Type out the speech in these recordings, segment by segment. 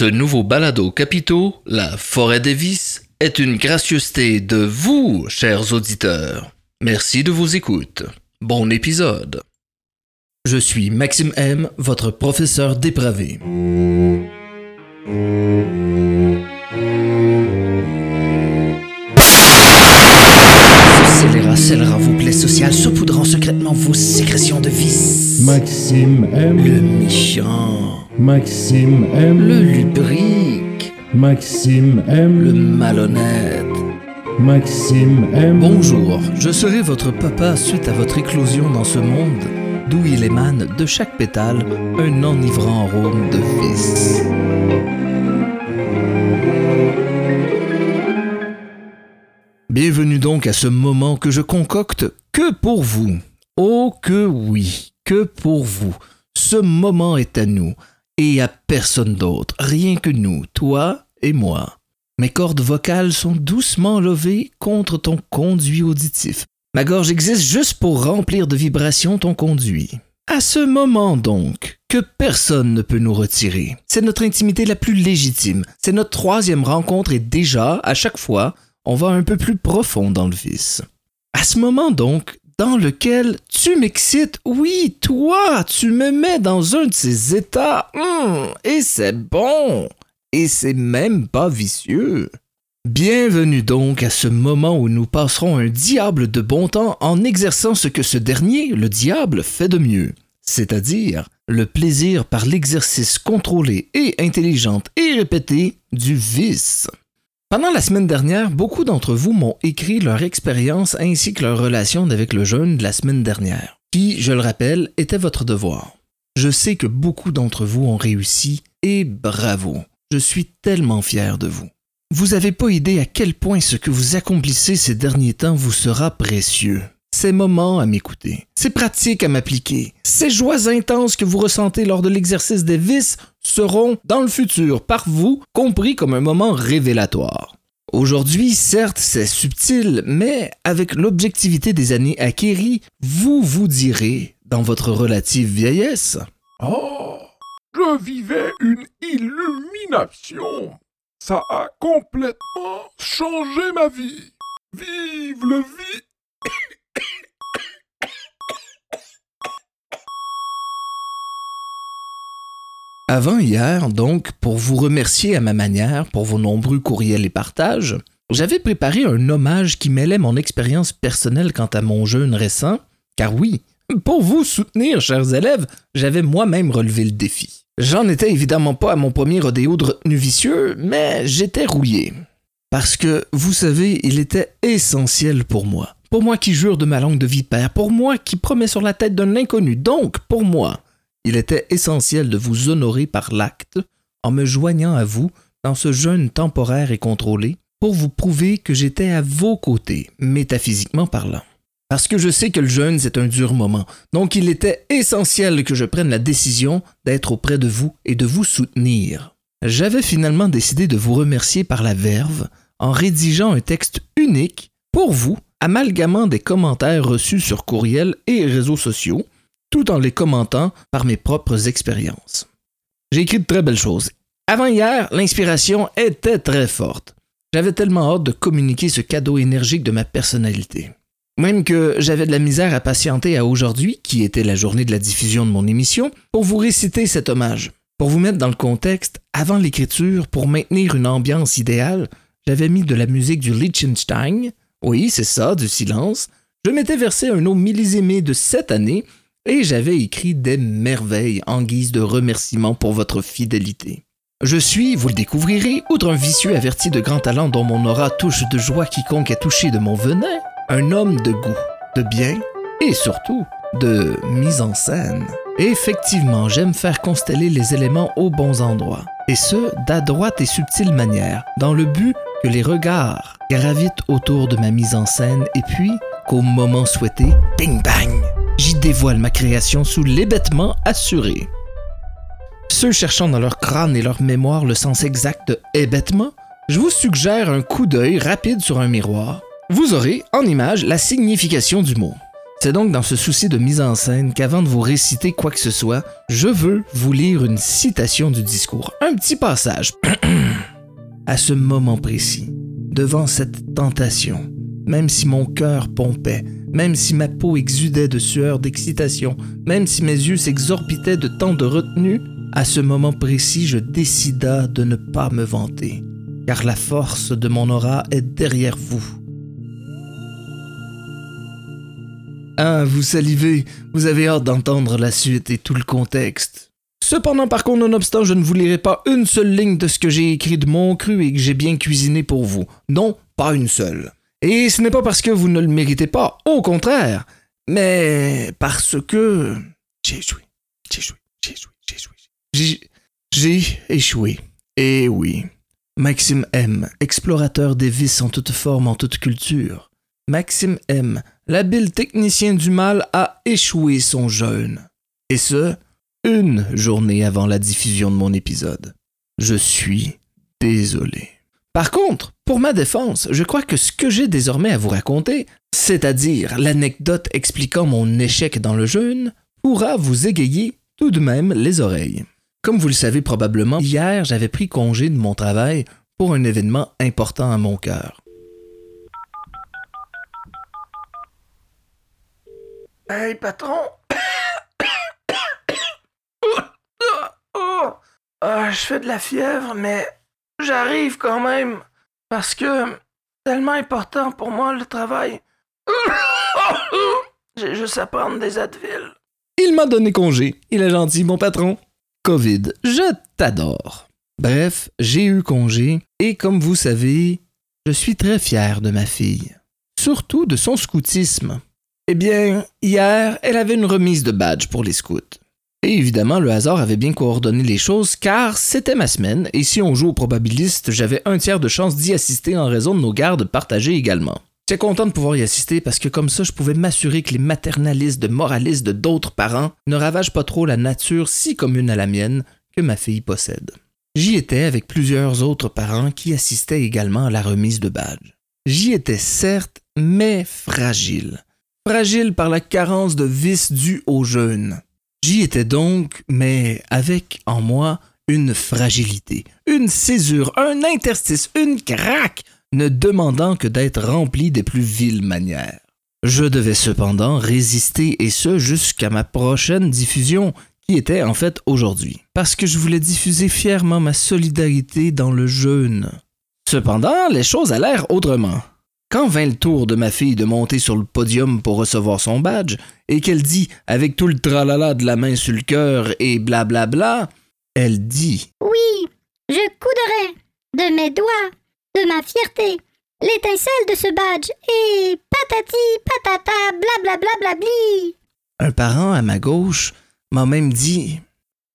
Ce nouveau balado capitaux, La forêt des vices, est une gracieuseté de vous, chers auditeurs. Merci de vos écoutes. Bon épisode. Je suis Maxime M, votre professeur dépravé. Scélérat scellera vos plaies sociales, saupoudrant secrètement vos sécrétions de vices. Maxime M. Le méchant, Maxime M. le lubrique, Maxime le M. malhonnête. Maxime M. Bonjour, je serai votre papa suite à votre éclosion dans ce monde d'où il émane de chaque pétale un enivrant arôme de vice. Bienvenue donc à ce moment que je concocte que pour vous. Oh que oui, que pour vous. Ce moment est à nous et à personne d'autre, rien que nous, toi et moi. Mes cordes vocales sont doucement levées contre ton conduit auditif. Ma gorge existe juste pour remplir de vibrations ton conduit. À ce moment donc, que personne ne peut nous retirer. C'est notre intimité la plus légitime. C'est notre troisième rencontre et déjà, à chaque fois, on va un peu plus profond dans le vice. À ce moment donc, dans lequel tu m'excites, oui, toi, tu me mets dans un de ces états, hum, et c'est bon, et c'est même pas vicieux. Bienvenue donc à ce moment où nous passerons un diable de bon temps en exerçant ce que ce dernier, le diable, fait de mieux, c'est-à-dire le plaisir par l'exercice contrôlé et intelligent et répété du vice. Pendant la semaine dernière, beaucoup d'entre vous m'ont écrit leur expérience ainsi que leur relation avec le jeûne de la semaine dernière, qui, je le rappelle, était votre devoir. Je sais que beaucoup d'entre vous ont réussi et bravo. Je suis tellement fier de vous. Vous n'avez pas idée à quel point ce que vous accomplissez ces derniers temps vous sera précieux. Ces moments à m'écouter, ces pratiques à m'appliquer, ces joies intenses que vous ressentez lors de l'exercice des vices seront, dans le futur, par vous, compris comme un moment révélatoire. Aujourd'hui, certes, c'est subtil, mais avec l'objectivité des années acquéries, vous vous direz, dans votre relative vieillesse, Oh, je vivais une illumination. Ça a complètement changé ma vie. Vive le vie. Avant hier, donc, pour vous remercier à ma manière pour vos nombreux courriels et partages, j'avais préparé un hommage qui mêlait mon expérience personnelle quant à mon jeûne récent, car oui, pour vous soutenir, chers élèves, j'avais moi-même relevé le défi. J'en étais évidemment pas à mon premier rodéo de retenu vicieux, mais j'étais rouillé. Parce que, vous savez, il était essentiel pour moi. Pour moi qui jure de ma langue de vipère, pour moi qui promets sur la tête d'un inconnu, donc pour moi, il était essentiel de vous honorer par l'acte en me joignant à vous dans ce jeûne temporaire et contrôlé pour vous prouver que j'étais à vos côtés, métaphysiquement parlant. Parce que je sais que le jeûne, c'est un dur moment, donc il était essentiel que je prenne la décision d'être auprès de vous et de vous soutenir. J'avais finalement décidé de vous remercier par la verve en rédigeant un texte unique pour vous, amalgamant des commentaires reçus sur courriel et réseaux sociaux, tout en les commentant par mes propres expériences. J'ai écrit de très belles choses. Avant hier, l'inspiration était très forte. J'avais tellement hâte de communiquer ce cadeau énergique de ma personnalité. Même que j'avais de la misère à patienter à aujourd'hui, qui était la journée de la diffusion de mon émission, pour vous réciter cet hommage. Pour vous mettre dans le contexte, avant l'écriture, pour maintenir une ambiance idéale, j'avais mis de la musique du Liechtenstein. Oui, c'est ça, du silence. Je m'étais versé un eau millésimé de cette année et j'avais écrit des merveilles en guise de remerciement pour votre fidélité. Je suis, vous le découvrirez, outre un vicieux averti de grand talent dont mon aura touche de joie quiconque est touché de mon venin, un homme de goût, de bien et surtout de mise en scène. Effectivement, j'aime faire consteller les éléments aux bons endroits, et ce, d'adroite et subtile manière, dans le but que les regards gravitent autour de ma mise en scène et puis qu'au moment souhaité, bing bang, j'y dévoile ma création sous l'hébétement assuré. Ceux cherchant dans leur crâne et leur mémoire le sens exact de hébétement, je vous suggère un coup d'œil rapide sur un miroir. Vous aurez, en image, la signification du mot. C'est donc dans ce souci de mise en scène qu'avant de vous réciter quoi que ce soit, je veux vous lire une citation du discours, un petit passage. à ce moment précis, devant cette tentation, même si mon cœur pompait, même si ma peau exudait de sueur d'excitation, même si mes yeux s'exorbitaient de tant de retenue, à ce moment précis, je décida de ne pas me vanter, car la force de mon aura est derrière vous. Ah, vous salivez, vous avez hâte d'entendre la suite et tout le contexte. Cependant, par contre, nonobstant, je ne vous lirai pas une seule ligne de ce que j'ai écrit de mon cru et que j'ai bien cuisiné pour vous. Non, pas une seule. Et ce n'est pas parce que vous ne le méritez pas, au contraire, mais parce que j'ai échoué, j'ai échoué, j'ai échoué, j'ai échoué. J'ai, échoué. Et oui. Maxime M, explorateur des vices en toute forme, en toute culture. Maxime M, l'habile technicien du mal, a échoué son jeûne. Et ce, une journée avant la diffusion de mon épisode. Je suis désolé. Par contre, pour ma défense, je crois que ce que j'ai désormais à vous raconter, c'est-à-dire l'anecdote expliquant mon échec dans le jeûne, pourra vous égayer tout de même les oreilles. Comme vous le savez probablement, hier j'avais pris congé de mon travail pour un événement important à mon cœur. Hey patron! oh, je fais de la fièvre, mais j'arrive quand même parce que tellement important pour moi le travail. J'ai juste à prendre des Advil. Il m'a donné congé. Il est gentil, mon patron. COVID, je t'adore. Bref, j'ai eu congé et comme vous savez, je suis très fier de ma fille. Surtout de son scoutisme. Eh bien, hier, elle avait une remise de badge pour les scouts. Et évidemment, le hasard avait bien coordonné les choses car c'était ma semaine et si on joue au probabiliste, j'avais un tiers de chance d'y assister en raison de nos gardes partagées également. J'étais content de pouvoir y assister parce que comme ça, je pouvais m'assurer que les maternalistes de moralistes de d'autres parents ne ravagent pas trop la nature si commune à la mienne que ma fille possède. J'y étais avec plusieurs autres parents qui assistaient également à la remise de badge. J'y étais certes, mais fragile. Fragile par la carence de vices due au jeûne. J'y étais donc, mais avec en moi une fragilité, une césure, un interstice, une craque, ne demandant que d'être rempli des plus viles manières. Je devais cependant résister et ce jusqu'à ma prochaine diffusion, qui était en fait aujourd'hui, parce que je voulais diffuser fièrement ma solidarité dans le jeûne. Cependant, les choses allèrent autrement. Quand vint le tour de ma fille de monter sur le podium pour recevoir son badge, et qu'elle dit, avec tout le tralala de la main sur le cœur et blablabla, bla bla, elle dit Oui, je couderai de mes doigts de ma fierté, l'étincelle de ce badge, et patati patata blablabla blabli. Un parent à ma gauche m'a même dit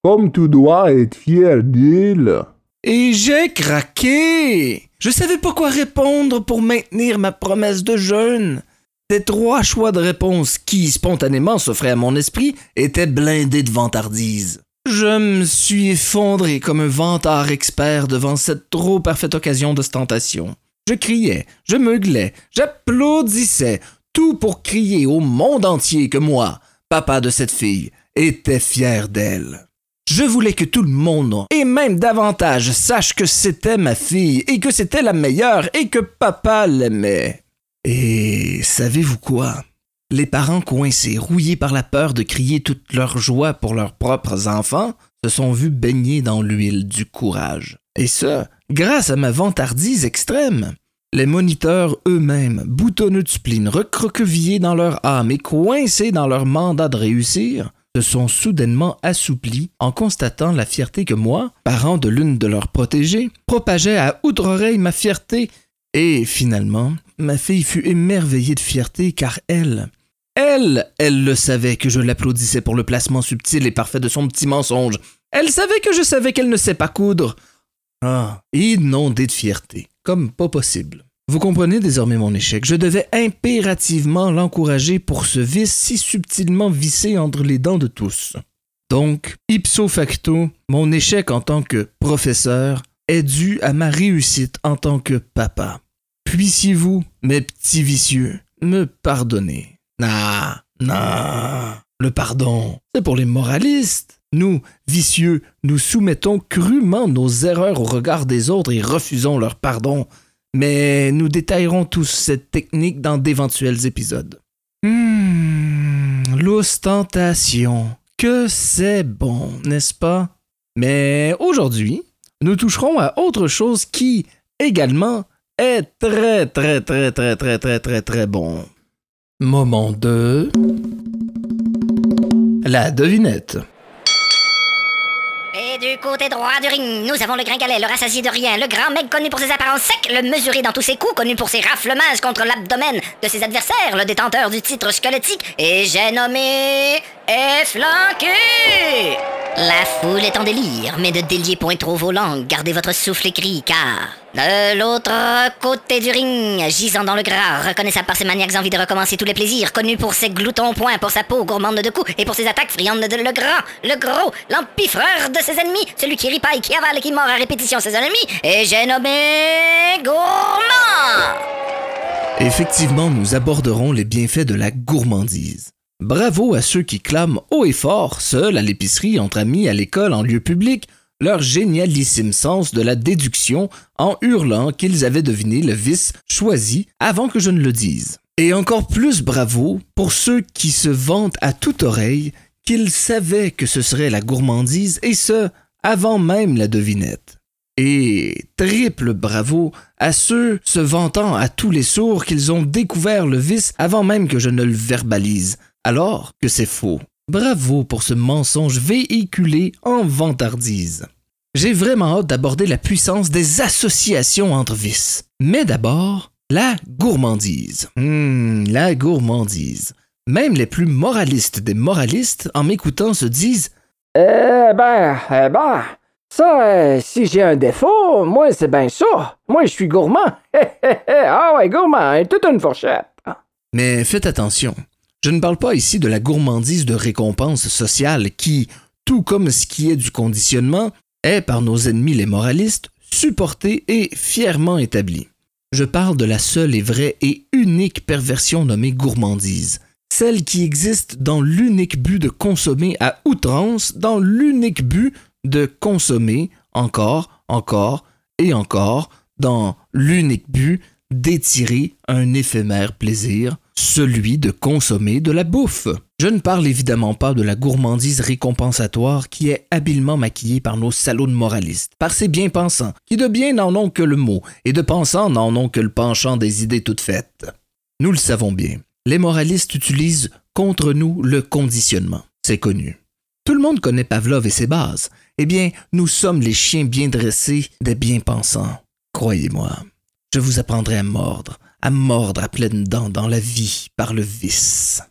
Comme tu dois être fier d'elle. Et j'ai craqué. Je savais pas quoi répondre pour maintenir ma promesse de jeûne. Ces trois choix de réponse qui, spontanément, s'offraient à mon esprit étaient blindés de vantardise. Je me suis effondré comme un vantard expert devant cette trop parfaite occasion d'ostentation. Je criais, je meuglais, j'applaudissais, tout pour crier au monde entier que moi, papa de cette fille, était fier d'elle. Je voulais que tout le monde, et même davantage, sache que c'était ma fille, et que c'était la meilleure, et que papa l'aimait. Et savez-vous quoi? Les parents coincés, rouillés par la peur de crier toute leur joie pour leurs propres enfants, se sont vus baigner dans l'huile du courage. Et ce, grâce à ma vantardise extrême. Les moniteurs eux-mêmes, boutonneux de spleen, recroquevillés dans leur âme et coincés dans leur mandat de réussir, se sont soudainement assouplis en constatant la fierté que moi, parent de l'une de leurs protégées, propageais à outre-oreille ma fierté, et finalement, ma fille fut émerveillée de fierté car elle, elle, elle le savait que je l'applaudissais pour le placement subtil et parfait de son petit mensonge. Elle savait que je savais qu'elle ne sait pas coudre. Ah, inondée de fierté, comme pas possible. Vous comprenez désormais mon échec. Je devais impérativement l'encourager pour ce vice si subtilement vissé entre les dents de tous. Donc, ipso facto, mon échec en tant que professeur est dû à ma réussite en tant que papa. Puissiez-vous, mes petits vicieux, me pardonner. Ah, Non, le pardon, c'est pour les moralistes. Nous, vicieux, nous soumettons crûment nos erreurs au regard des autres et refusons leur pardon mais nous détaillerons tous cette technique dans d'éventuels épisodes. Hmm, l'ostentation. Que c'est bon, n'est-ce pas? Mais aujourd'hui, nous toucherons à autre chose qui, également, est très, très, très, très, très, très, très, très bon. Moment de... La devinette. Eh, du côté droit du ring, nous avons le gringalet, le rassasié de rien, le grand mec connu pour ses apparences secs, le mesuré dans tous ses coups, connu pour ses raflements contre l'abdomen de ses adversaires, le détenteur du titre squelettique, et j'ai nommé Efflanqué! La foule est en délire, mais ne déliez point trop vos langues, gardez votre souffle écrit, car de l'autre côté du ring, gisant dans le gras, reconnaissable par ses maniaques envie de recommencer tous les plaisirs, connu pour ses gloutons points, pour sa peau gourmande de coups et pour ses attaques friandes de le grand, le gros, l'empiffreur de ses ennemis, celui qui ripaille, qui avale et qui mord à répétition ses ennemis, et j'ai nommé Gourmand! Effectivement, nous aborderons les bienfaits de la gourmandise. Bravo à ceux qui clament haut et fort, seuls à l'épicerie, entre amis, à l'école, en lieu public, leur génialissime sens de la déduction en hurlant qu'ils avaient deviné le vice choisi avant que je ne le dise. Et encore plus bravo pour ceux qui se vantent à toute oreille qu'ils savaient que ce serait la gourmandise et ce, avant même la devinette. Et triple bravo à ceux se vantant à tous les sourds qu'ils ont découvert le vice avant même que je ne le verbalise, alors que c'est faux. Bravo pour ce mensonge véhiculé en vantardise. J'ai vraiment hâte d'aborder la puissance des associations entre vices. Mais d'abord, la gourmandise. Hmm, la gourmandise. Même les plus moralistes des moralistes, en m'écoutant, se disent Eh ben, eh ben, ça, euh, si j'ai un défaut, moi, c'est bien ça. Moi, je suis gourmand. ah ouais, gourmand, toute une fourchette. Mais faites attention. Je ne parle pas ici de la gourmandise de récompense sociale qui, tout comme ce qui est du conditionnement, est par nos ennemis les moralistes supportée et fièrement établie. Je parle de la seule et vraie et unique perversion nommée gourmandise, celle qui existe dans l'unique but de consommer à outrance, dans l'unique but de consommer encore, encore et encore, dans l'unique but d'étirer un éphémère plaisir, celui de consommer de la bouffe. Je ne parle évidemment pas de la gourmandise récompensatoire qui est habilement maquillée par nos salauds de moralistes, par ces bien-pensants, qui de bien n'en ont que le mot, et de pensants n'en ont que le penchant des idées toutes faites. Nous le savons bien, les moralistes utilisent contre nous le conditionnement, c'est connu. Tout le monde connaît Pavlov et ses bases. Eh bien, nous sommes les chiens bien dressés des bien-pensants. Croyez-moi, je vous apprendrai à mordre, à mordre à pleines dents dans la vie par le vice.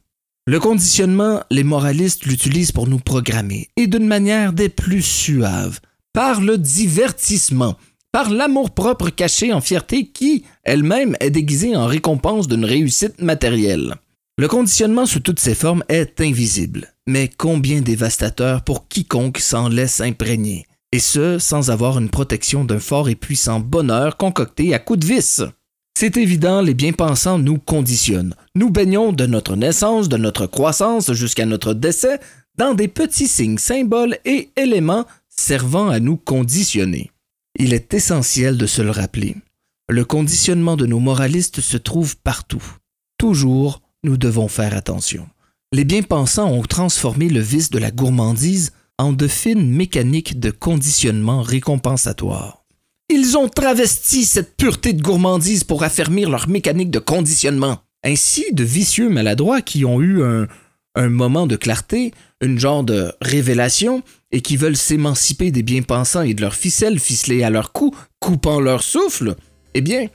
Le conditionnement, les moralistes l'utilisent pour nous programmer, et d'une manière des plus suaves, par le divertissement, par l'amour-propre caché en fierté qui, elle-même, est déguisée en récompense d'une réussite matérielle. Le conditionnement sous toutes ses formes est invisible, mais combien dévastateur pour quiconque s'en laisse imprégner, et ce, sans avoir une protection d'un fort et puissant bonheur concocté à coups de vis. C'est évident, les bien-pensants nous conditionnent. Nous baignons de notre naissance, de notre croissance jusqu'à notre décès dans des petits signes, symboles et éléments servant à nous conditionner. Il est essentiel de se le rappeler. Le conditionnement de nos moralistes se trouve partout. Toujours, nous devons faire attention. Les bien-pensants ont transformé le vice de la gourmandise en de fines mécaniques de conditionnement récompensatoire. Ils ont travesti cette pureté de gourmandise pour affermir leur mécanique de conditionnement. Ainsi, de vicieux maladroits qui ont eu un, un moment de clarté, une genre de révélation, et qui veulent s'émanciper des bien-pensants et de leurs ficelles ficelées à leur cou, coupant leur souffle, eh bien,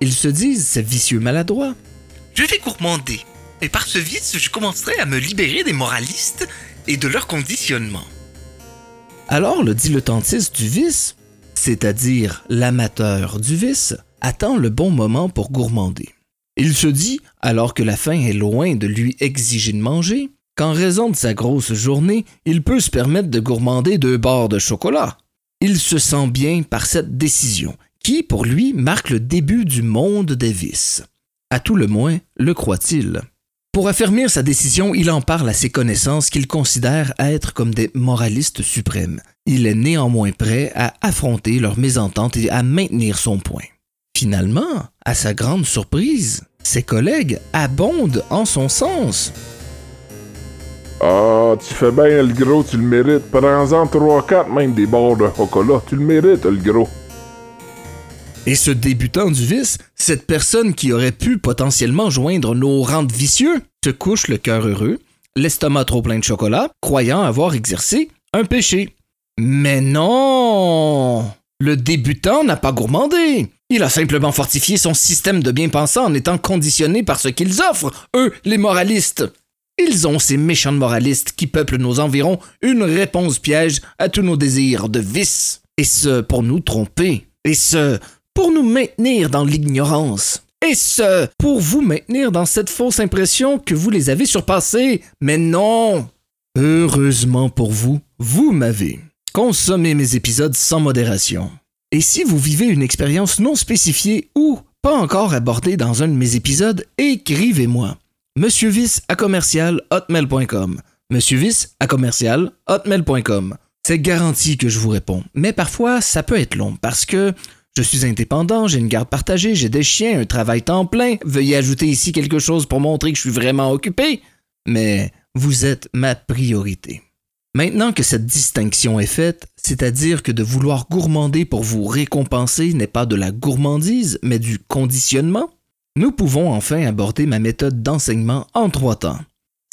ils se disent, ces vicieux maladroits, je vais gourmander, et par ce vice, je commencerai à me libérer des moralistes et de leur conditionnement. Alors le dilettantiste du vice, c'est-à-dire l'amateur du vice, attend le bon moment pour gourmander. Il se dit, alors que la faim est loin de lui exiger de manger, qu'en raison de sa grosse journée, il peut se permettre de gourmander deux barres de chocolat. Il se sent bien par cette décision, qui, pour lui, marque le début du monde des vices. À tout le moins, le croit-il. Pour affermir sa décision, il en parle à ses connaissances qu'il considère être comme des moralistes suprêmes. Il est néanmoins prêt à affronter leurs mésententes et à maintenir son point. Finalement, à sa grande surprise, ses collègues abondent en son sens. Ah, tu fais bien le gros, tu le mérites. Prends-en 3-4 même des barres de chocolat. Tu le mérites, le gros. Et ce débutant du vice, cette personne qui aurait pu potentiellement joindre nos rangs de vicieux, se couche le cœur heureux, l'estomac trop plein de chocolat, croyant avoir exercé un péché. Mais non Le débutant n'a pas gourmandé. Il a simplement fortifié son système de bien-pensant en étant conditionné par ce qu'ils offrent, eux, les moralistes. Ils ont, ces méchants moralistes qui peuplent nos environs, une réponse piège à tous nos désirs de vice. Et ce, pour nous tromper. Et ce, pour nous maintenir dans l'ignorance. Et ce, pour vous maintenir dans cette fausse impression que vous les avez surpassés. Mais non Heureusement pour vous, vous m'avez. Consommez mes épisodes sans modération. Et si vous vivez une expérience non spécifiée ou pas encore abordée dans un de mes épisodes, écrivez-moi. Monsieur Vice à commercial hotmail.com. Monsieur Vice à commercial hotmail.com. C'est garanti que je vous réponds, mais parfois ça peut être long parce que je suis indépendant, j'ai une garde partagée, j'ai des chiens, un travail temps plein. Veuillez ajouter ici quelque chose pour montrer que je suis vraiment occupé. Mais vous êtes ma priorité. Maintenant que cette distinction est faite, c'est-à-dire que de vouloir gourmander pour vous récompenser n'est pas de la gourmandise, mais du conditionnement, nous pouvons enfin aborder ma méthode d'enseignement en trois temps,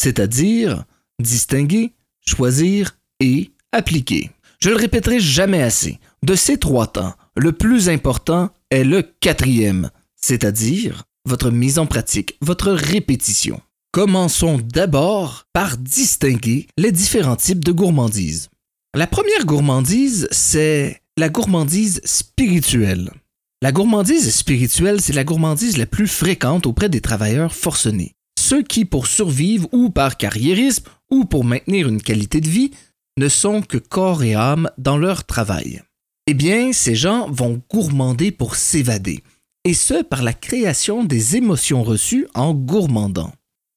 c'est-à-dire distinguer, choisir et appliquer. Je le répéterai jamais assez. De ces trois temps, le plus important est le quatrième, c'est-à-dire votre mise en pratique, votre répétition. Commençons d'abord par distinguer les différents types de gourmandise. La première gourmandise, c'est la gourmandise spirituelle. La gourmandise spirituelle, c'est la gourmandise la plus fréquente auprès des travailleurs forcenés. Ceux qui, pour survivre ou par carriérisme ou pour maintenir une qualité de vie, ne sont que corps et âme dans leur travail. Eh bien, ces gens vont gourmander pour s'évader, et ce par la création des émotions reçues en gourmandant.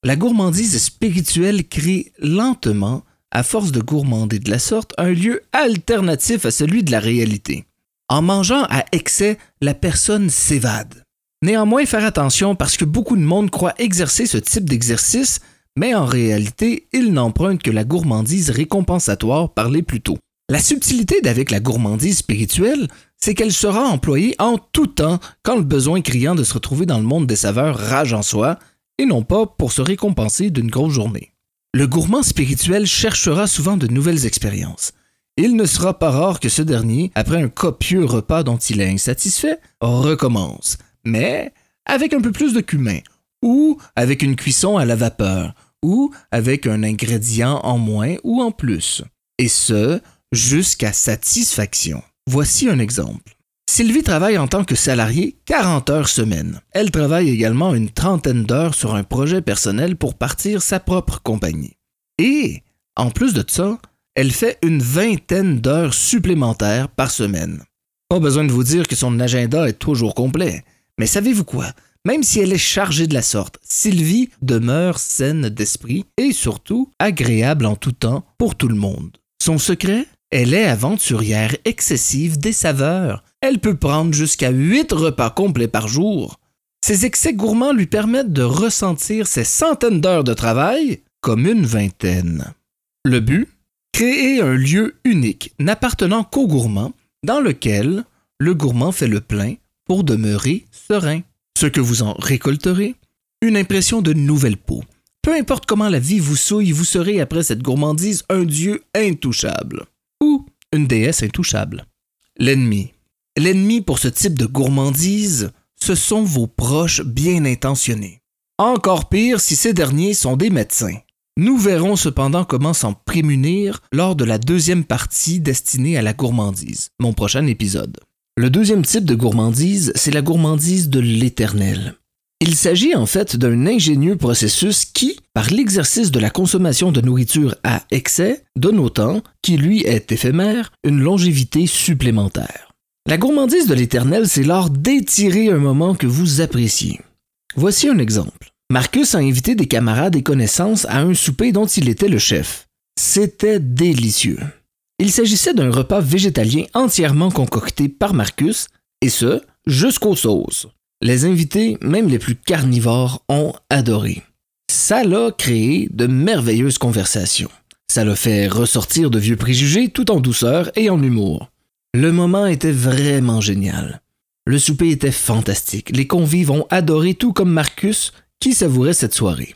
La gourmandise spirituelle crée lentement, à force de gourmander de la sorte, un lieu alternatif à celui de la réalité. En mangeant à excès, la personne s'évade. Néanmoins, faire attention parce que beaucoup de monde croit exercer ce type d'exercice, mais en réalité, ils n'empruntent que la gourmandise récompensatoire parlée plus tôt. La subtilité d'avec la gourmandise spirituelle, c'est qu'elle sera employée en tout temps quand le besoin criant de se retrouver dans le monde des saveurs rage en soi, et non pas pour se récompenser d'une grosse journée. Le gourmand spirituel cherchera souvent de nouvelles expériences. Il ne sera pas rare que ce dernier, après un copieux repas dont il est insatisfait, recommence, mais avec un peu plus de cumin, ou avec une cuisson à la vapeur, ou avec un ingrédient en moins ou en plus. Et ce, jusqu'à satisfaction. Voici un exemple. Sylvie travaille en tant que salariée 40 heures semaine. Elle travaille également une trentaine d'heures sur un projet personnel pour partir sa propre compagnie. Et, en plus de ça, elle fait une vingtaine d'heures supplémentaires par semaine. Pas besoin de vous dire que son agenda est toujours complet. Mais savez-vous quoi? Même si elle est chargée de la sorte, Sylvie demeure saine d'esprit et surtout agréable en tout temps pour tout le monde. Son secret? Elle est aventurière excessive des saveurs. Elle peut prendre jusqu'à 8 repas complets par jour. Ses excès gourmands lui permettent de ressentir ses centaines d'heures de travail comme une vingtaine. Le but? Créer un lieu unique n'appartenant qu'au gourmand, dans lequel le gourmand fait le plein pour demeurer serein. Ce que vous en récolterez? Une impression de nouvelle peau. Peu importe comment la vie vous souille, vous serez après cette gourmandise un dieu intouchable. Une déesse intouchable. L'ennemi. L'ennemi pour ce type de gourmandise, ce sont vos proches bien intentionnés. Encore pire si ces derniers sont des médecins. Nous verrons cependant comment s'en prémunir lors de la deuxième partie destinée à la gourmandise, mon prochain épisode. Le deuxième type de gourmandise, c'est la gourmandise de l'éternel. Il s'agit en fait d'un ingénieux processus qui, par l'exercice de la consommation de nourriture à excès, donne au temps, qui lui est éphémère, une longévité supplémentaire. La gourmandise de l'éternel, c'est l'art d'étirer un moment que vous appréciez. Voici un exemple. Marcus a invité des camarades et connaissances à un souper dont il était le chef. C'était délicieux. Il s'agissait d'un repas végétalien entièrement concocté par Marcus, et ce, jusqu'aux sauces. Les invités, même les plus carnivores, ont adoré. Ça l'a créé de merveilleuses conversations. Ça l'a fait ressortir de vieux préjugés tout en douceur et en humour. Le moment était vraiment génial. Le souper était fantastique. Les convives ont adoré tout comme Marcus qui savourait cette soirée.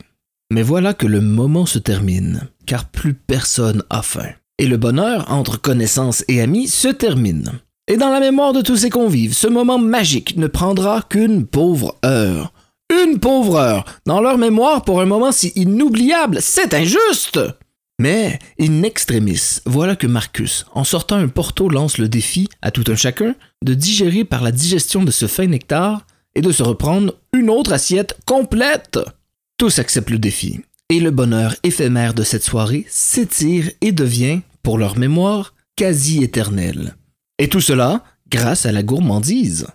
Mais voilà que le moment se termine, car plus personne a faim. Et le bonheur entre connaissances et amis se termine. Et dans la mémoire de tous ces convives, ce moment magique ne prendra qu'une pauvre heure. Une pauvre heure Dans leur mémoire pour un moment si inoubliable, c'est injuste Mais, in extremis, voilà que Marcus, en sortant un porto, lance le défi à tout un chacun de digérer par la digestion de ce fin nectar et de se reprendre une autre assiette complète. Tous acceptent le défi, et le bonheur éphémère de cette soirée s'étire et devient, pour leur mémoire, quasi éternel. Et tout cela grâce à la gourmandise.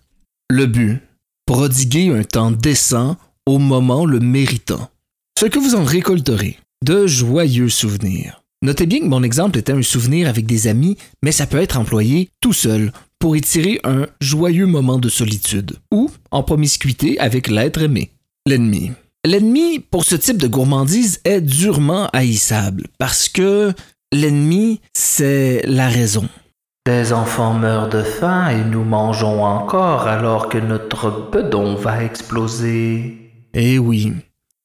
Le but, prodiguer un temps décent au moment le méritant. Ce que vous en récolterez, de joyeux souvenirs. Notez bien que mon exemple était un souvenir avec des amis, mais ça peut être employé tout seul pour y tirer un joyeux moment de solitude, ou en promiscuité avec l'être aimé, l'ennemi. L'ennemi, pour ce type de gourmandise, est durement haïssable, parce que l'ennemi, c'est la raison. Des enfants meurent de faim et nous mangeons encore alors que notre bedon va exploser. Eh oui,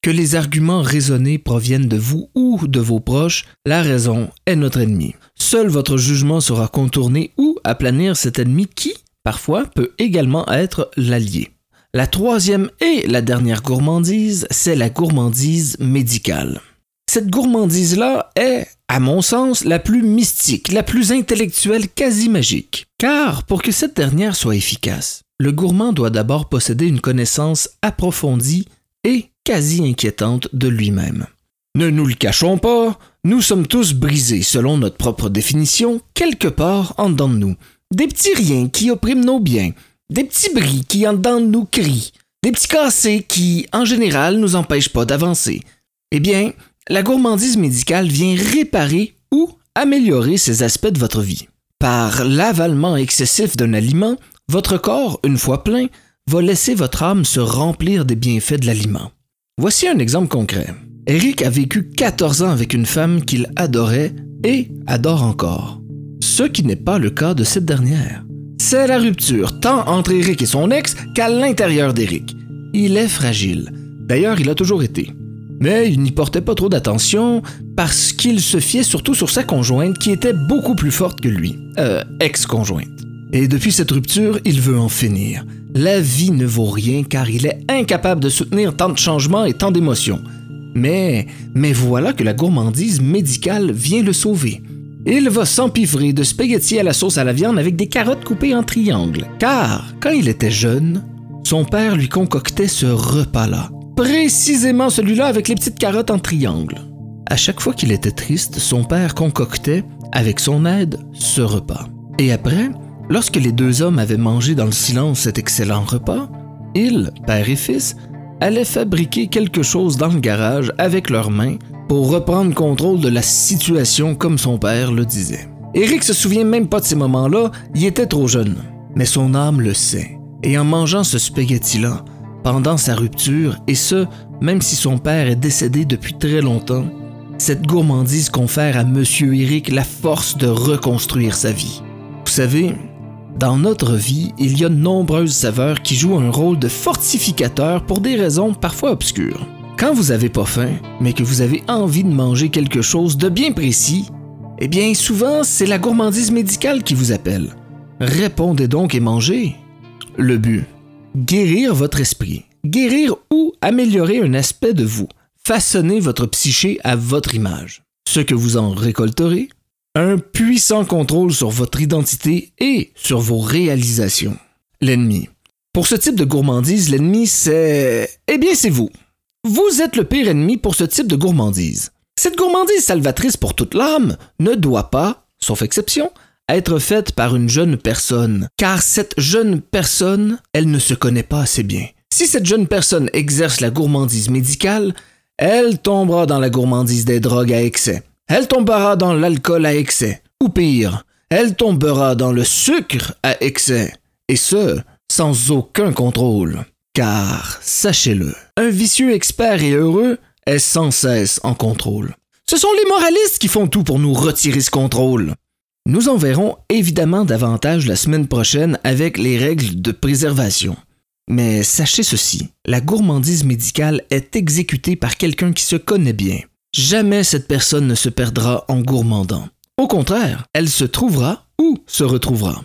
que les arguments raisonnés proviennent de vous ou de vos proches, la raison est notre ennemi. Seul votre jugement saura contourner ou aplanir cet ennemi qui, parfois, peut également être l'allié. La troisième et la dernière gourmandise, c'est la gourmandise médicale. Cette gourmandise-là est, à mon sens, la plus mystique, la plus intellectuelle, quasi magique. Car, pour que cette dernière soit efficace, le gourmand doit d'abord posséder une connaissance approfondie et quasi inquiétante de lui-même. Ne nous le cachons pas, nous sommes tous brisés, selon notre propre définition, quelque part en dedans de nous. Des petits riens qui oppriment nos biens, des petits bris qui en dedans de nous crient, des petits cassés qui, en général, nous empêchent pas d'avancer. Eh bien, la gourmandise médicale vient réparer ou améliorer ces aspects de votre vie. Par l'avalement excessif d'un aliment, votre corps, une fois plein, va laisser votre âme se remplir des bienfaits de l'aliment. Voici un exemple concret. Eric a vécu 14 ans avec une femme qu'il adorait et adore encore. Ce qui n'est pas le cas de cette dernière. C'est la rupture, tant entre Eric et son ex qu'à l'intérieur d'Eric. Il est fragile. D'ailleurs, il a toujours été. Mais il n'y portait pas trop d'attention parce qu'il se fiait surtout sur sa conjointe qui était beaucoup plus forte que lui. Euh, ex-conjointe. Et depuis cette rupture, il veut en finir. La vie ne vaut rien car il est incapable de soutenir tant de changements et tant d'émotions. Mais, voilà que la gourmandise médicale vient le sauver. Il va s'empiffrer de spaghettis à la sauce à la viande avec des carottes coupées en triangles. Car, quand il était jeune, son père lui concoctait ce repas-là. Précisément celui-là avec les petites carottes en triangle. À chaque fois qu'il était triste, son père concoctait, avec son aide, ce repas. Et après, Lorsque les deux hommes avaient mangé dans le silence cet excellent repas, ils, père et fils, allaient fabriquer quelque chose dans le garage avec leurs mains pour reprendre contrôle de la situation comme son père le disait. Eric se souvient même pas de ces moments-là, il était trop jeune. Mais son âme le sait. Et en mangeant ce spaghetti-là, pendant sa rupture, et ce, même si son père est décédé depuis très longtemps, cette gourmandise confère à Monsieur Eric la force de reconstruire sa vie. Vous savez, dans notre vie, il y a de nombreuses saveurs qui jouent un rôle de fortificateur pour des raisons parfois obscures. Quand vous n'avez pas faim, mais que vous avez envie de manger quelque chose de bien précis, eh bien souvent c'est la gourmandise médicale qui vous appelle. Répondez donc et mangez. Le but, guérir votre esprit, guérir ou améliorer un aspect de vous, façonner votre psyché à votre image. Ce que vous en récolterez, un puissant contrôle sur votre identité et sur vos réalisations. L'ennemi. Pour ce type de gourmandise, l'ennemi, c'est... Eh bien, c'est vous. Vous êtes le pire ennemi pour ce type de gourmandise. Cette gourmandise salvatrice pour toute l'âme ne doit pas, sauf exception, être faite par une jeune personne, car cette jeune personne, elle ne se connaît pas assez bien. Si cette jeune personne exerce la gourmandise médicale, elle tombera dans la gourmandise des drogues à excès. Elle tombera dans l'alcool à excès. Ou pire, elle tombera dans le sucre à excès. Et ce, sans aucun contrôle. Car, sachez-le, un vicieux expert et heureux est sans cesse en contrôle. Ce sont les moralistes qui font tout pour nous retirer ce contrôle. Nous en verrons évidemment davantage la semaine prochaine avec les règles de préservation. Mais sachez ceci, la gourmandise médicale est exécutée par quelqu'un qui se connaît bien. Jamais cette personne ne se perdra en gourmandant. Au contraire, elle se trouvera ou se retrouvera.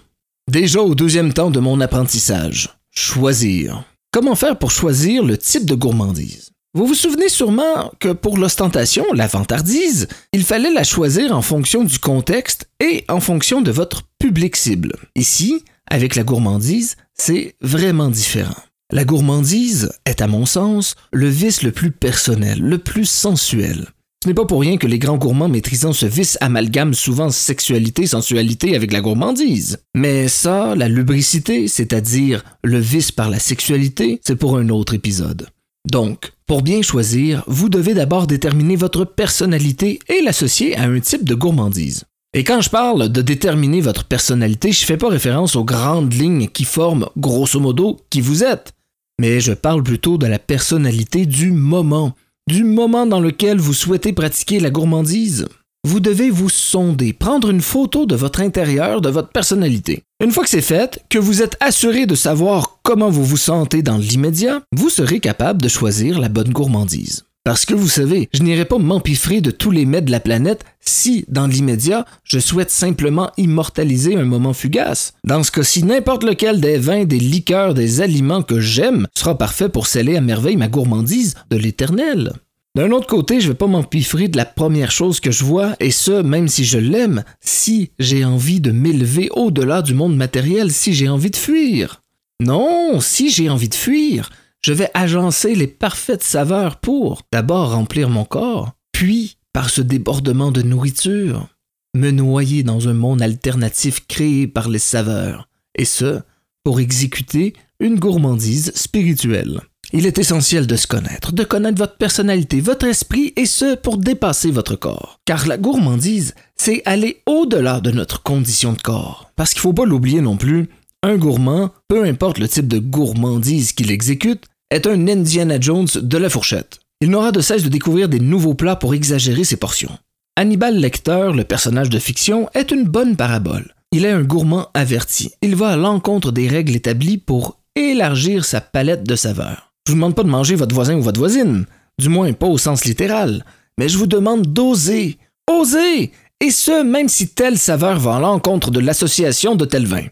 Déjà au deuxième temps de mon apprentissage, choisir. Comment faire pour choisir le type de gourmandise? Vous vous souvenez sûrement que pour l'ostentation, la vantardise, il fallait la choisir en fonction du contexte et en fonction de votre public cible. Ici, avec la gourmandise, c'est vraiment différent. La gourmandise est, à mon sens, le vice le plus personnel, le plus sensuel. Ce n'est pas pour rien que les grands gourmands maîtrisant ce vice amalgament souvent sexualité, sensualité avec la gourmandise. Mais ça, la lubricité, c'est-à-dire le vice par la sexualité, c'est pour un autre épisode. Donc, pour bien choisir, vous devez d'abord déterminer votre personnalité et l'associer à un type de gourmandise. Et quand je parle de déterminer votre personnalité, je fais pas référence aux grandes lignes qui forment, grosso modo, qui vous êtes. Mais je parle plutôt de la personnalité du moment, du moment dans lequel vous souhaitez pratiquer la gourmandise. Vous devez vous sonder, prendre une photo de votre intérieur, de votre personnalité. Une fois que c'est fait, que vous êtes assuré de savoir comment vous vous sentez dans l'immédiat, vous serez capable de choisir la bonne gourmandise. Parce que vous savez, je n'irai pas m'empiffrer de tous les mets de la planète si, dans l'immédiat, je souhaite simplement immortaliser un moment fugace. Dans ce cas-ci, n'importe lequel des vins, des liqueurs, des aliments que j'aime sera parfait pour sceller à merveille ma gourmandise de l'éternel. D'un autre côté, je vais pas m'empiffrer de la première chose que je vois, et ce, même si je l'aime, si j'ai envie de m'élever au-delà du monde matériel, si j'ai envie de fuir. Non, si j'ai envie de fuir, je vais agencer les parfaites saveurs pour d'abord remplir mon corps, puis, par ce débordement de nourriture, me noyer dans un monde alternatif créé par les saveurs, et ce, pour exécuter une gourmandise spirituelle. Il est essentiel de se connaître, de connaître votre personnalité, votre esprit, et ce, pour dépasser votre corps. Car la gourmandise, c'est aller au-delà de notre condition de corps. Parce qu'il ne faut pas l'oublier non plus, un gourmand, peu importe le type de gourmandise qu'il exécute, est un Indiana Jones de la fourchette. Il n'aura de cesse de découvrir des nouveaux plats pour exagérer ses portions. Hannibal Lecter, le personnage de fiction, est une bonne parabole. Il est un gourmand averti. Il va à l'encontre des règles établies pour élargir sa palette de saveurs. Je vous demande pas de manger votre voisin ou votre voisine, du moins pas au sens littéral, mais je vous demande d'oser, oser, et ce même si telle saveur va à l'encontre de l'association de tel vin.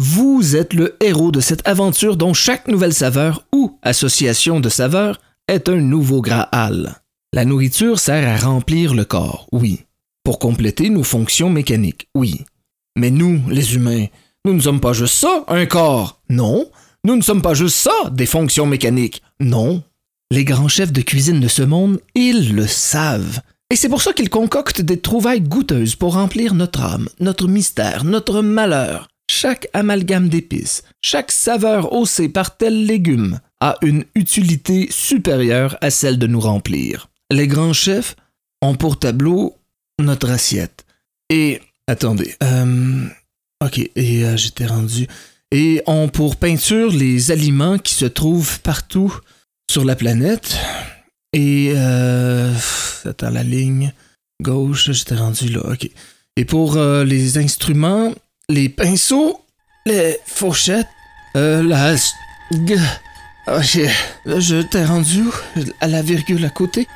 Vous êtes le héros de cette aventure dont chaque nouvelle saveur ou association de saveurs est un nouveau Graal. La nourriture sert à remplir le corps, oui, pour compléter nos fonctions mécaniques, oui. Mais nous, les humains, nous ne sommes pas juste ça, un corps, non, nous ne sommes pas juste ça, des fonctions mécaniques. Non. Les grands chefs de cuisine de ce monde, ils le savent. Et c'est pour ça qu'ils concoctent des trouvailles goûteuses pour remplir notre âme, notre mystère, notre malheur. Chaque amalgame d'épices, chaque saveur haussée par tel légume a une utilité supérieure à celle de nous remplir. Les grands chefs ont pour tableau notre assiette. Et attendez, euh, ok, et euh, j'étais rendu et ont pour peinture les aliments qui se trouvent partout sur la planète. Et euh, attends la ligne gauche, j'étais rendu là. Ok. Et pour euh, les instruments, les pinceaux, les fourchettes, euh, la Ok, là je t'ai rendu à la virgule à côté.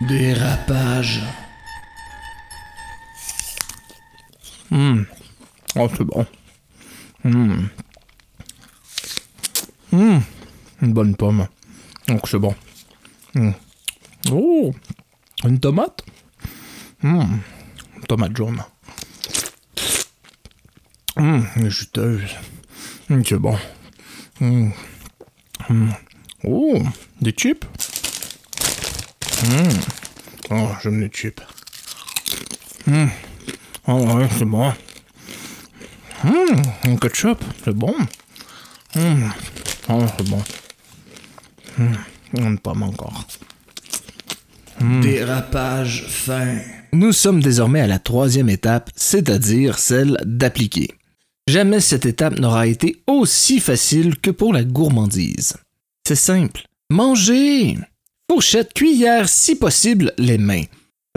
Dérapage. Hum. Oh, c'est bon. Hum. Hum. Une bonne pomme. Donc c'est bon. Hum. Oh, une tomate. Hum. Une tomate jaune. Juteuse. C'est bon. Oh, des chips. Oh, j'aime les chips. Oh ouais, c'est bon. Hum, un ketchup, c'est bon. Hum. Oh, c'est bon. Hum, pas encore. Dérapage fin. Nous sommes désormais à la troisième étape, c'est-à-dire celle d'appliquer. Jamais cette étape n'aura été aussi facile que pour la gourmandise. C'est simple. Manger. Fourchette, cuillère, si possible, les mains.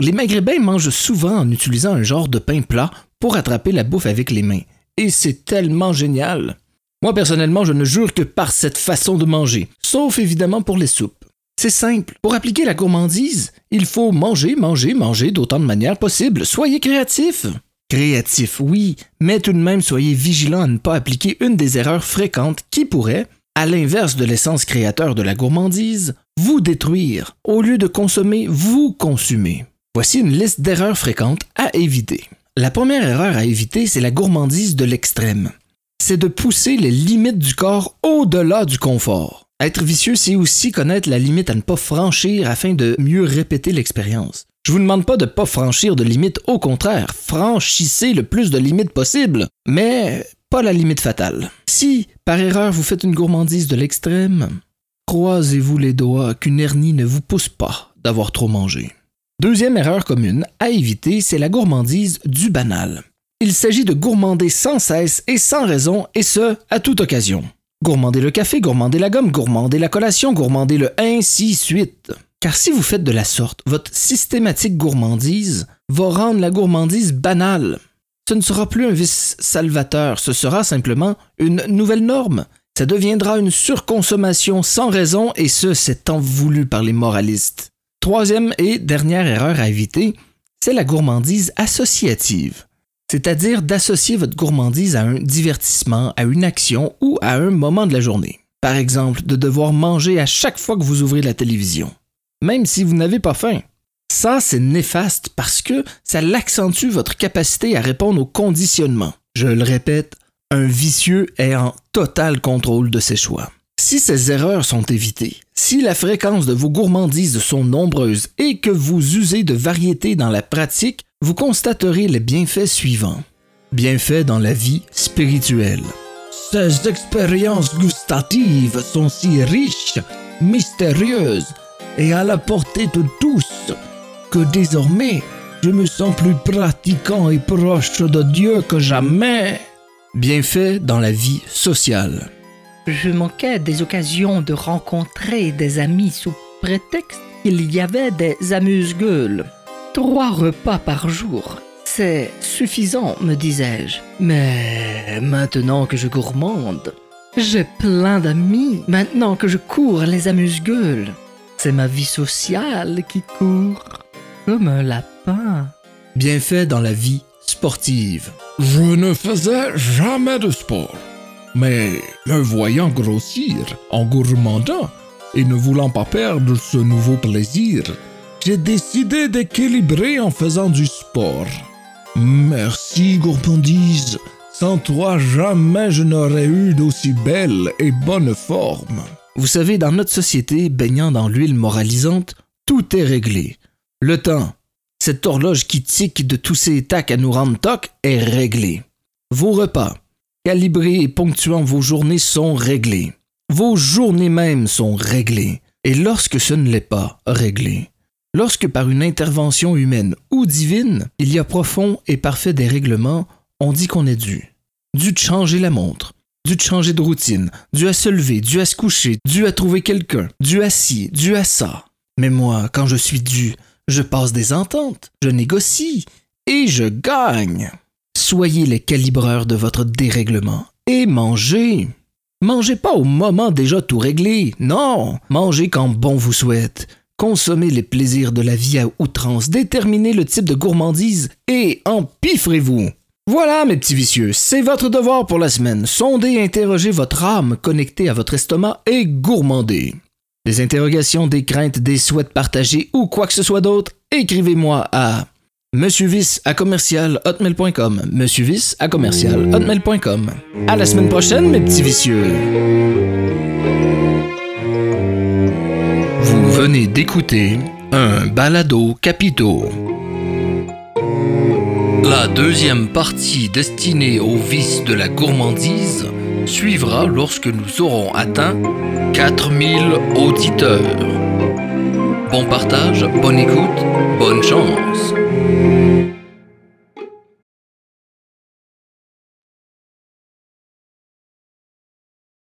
Les Maghrébins mangent souvent en utilisant un genre de pain plat pour attraper la bouffe avec les mains. Et c'est tellement génial. Moi personnellement, je ne jure que par cette façon de manger, sauf évidemment pour les soupes. C'est simple. Pour appliquer la gourmandise, il faut manger, manger, manger d'autant de manières possibles. Soyez créatif. Créatif, oui, mais tout de même soyez vigilant à ne pas appliquer une des erreurs fréquentes qui pourrait, à l'inverse de l'essence créateur de la gourmandise, vous détruire. Au lieu de consommer, vous consumez. Voici une liste d'erreurs fréquentes à éviter. La première erreur à éviter, c'est la gourmandise de l'extrême. C'est de pousser les limites du corps au-delà du confort. Être vicieux, c'est aussi connaître la limite à ne pas franchir afin de mieux répéter l'expérience. Je vous demande pas de pas franchir de limites, au contraire, franchissez le plus de limites possible, mais pas la limite fatale. Si, par erreur, vous faites une gourmandise de l'extrême, croisez-vous les doigts qu'une hernie ne vous pousse pas d'avoir trop mangé. Deuxième erreur commune à éviter, c'est la gourmandise du banal. Il s'agit de gourmander sans cesse et sans raison, et ce, à toute occasion. Gourmander le café, gourmander la gomme, gourmander la collation, gourmander le ainsi suite. Car si vous faites de la sorte, votre systématique gourmandise va rendre la gourmandise banale. Ce ne sera plus un vice salvateur, ce sera simplement une nouvelle norme. Ça deviendra une surconsommation sans raison et ce, c'est tant voulu par les moralistes. Troisième et dernière erreur à éviter, c'est la gourmandise associative. C'est-à-dire d'associer votre gourmandise à un divertissement, à une action ou à un moment de la journée. Par exemple, de devoir manger à chaque fois que vous ouvrez la télévision, même si vous n'avez pas faim. Ça, c'est néfaste parce que ça l'accentue votre capacité à répondre au conditionnement. Je le répète, un vicieux est en total contrôle de ses choix. Si ces erreurs sont évitées, si la fréquence de vos gourmandises sont nombreuses et que vous usez de variété dans la pratique, vous constaterez les bienfaits suivants. Bienfaits dans la vie spirituelle. Ces expériences gustatives sont si riches, mystérieuses et à la portée de tous que désormais je me sens plus pratiquant et proche de Dieu que jamais. Bienfaits dans la vie sociale. Je manquais des occasions de rencontrer des amis sous prétexte qu'il y avait des amuse-gueules. Trois repas par jour. C'est suffisant, me disais-je. Mais maintenant que je gourmande, j'ai plein d'amis maintenant que je cours les amuse-gueules. C'est ma vie sociale qui court comme un lapin. Bienfaits dans la vie sportive. Je ne faisais jamais de sport. Mais me voyant grossir en gourmandant et ne voulant pas perdre ce nouveau plaisir, j'ai décidé d'équilibrer en faisant du sport. Merci gourmandise. Sans toi, jamais je n'aurais eu d'aussi belle et bonne forme. Vous savez, dans notre société baignant dans l'huile moralisante, tout est réglé. Le temps, cette horloge qui tique de tous ces tacs à nous rendre toc, est réglé. Vos repas, calibrés et ponctuant vos journées sont réglés. Vos journées même sont réglées. Et lorsque ce ne l'est pas réglé, lorsque par une intervention humaine ou divine, il y a profond et parfait dérèglement, on dit qu'on est dû. Dû de changer la montre, dû de changer de routine, dû à se lever, dû à se coucher, dû à trouver quelqu'un, dû à ci, dû à ça. Mais moi, quand je suis dû, je passe des ententes, je négocie et je gagne. Soyez les calibreurs de votre dérèglement et mangez. Mangez pas au moment déjà tout réglé, non, mangez quand bon vous souhaite. Consommez les plaisirs de la vie à outrance, déterminez le type de gourmandise et empiffrez-vous. Voilà, mes petits vicieux, c'est votre devoir pour la semaine. Sondez interrogez votre âme connectée à votre estomac et gourmandez. Des interrogations, des craintes, des souhaits partagés ou quoi que ce soit d'autre, écrivez-moi à monsieurvis à commercial hotmail.com. monsieurvis à commercial hotmail.com. À la semaine prochaine, mes petits vicieux. Vous venez d'écouter un balado capito. La deuxième partie destinée au vice de la gourmandise suivra lorsque nous aurons atteint 4000 auditeurs. Bon partage, bonne écoute, bonne chance. Música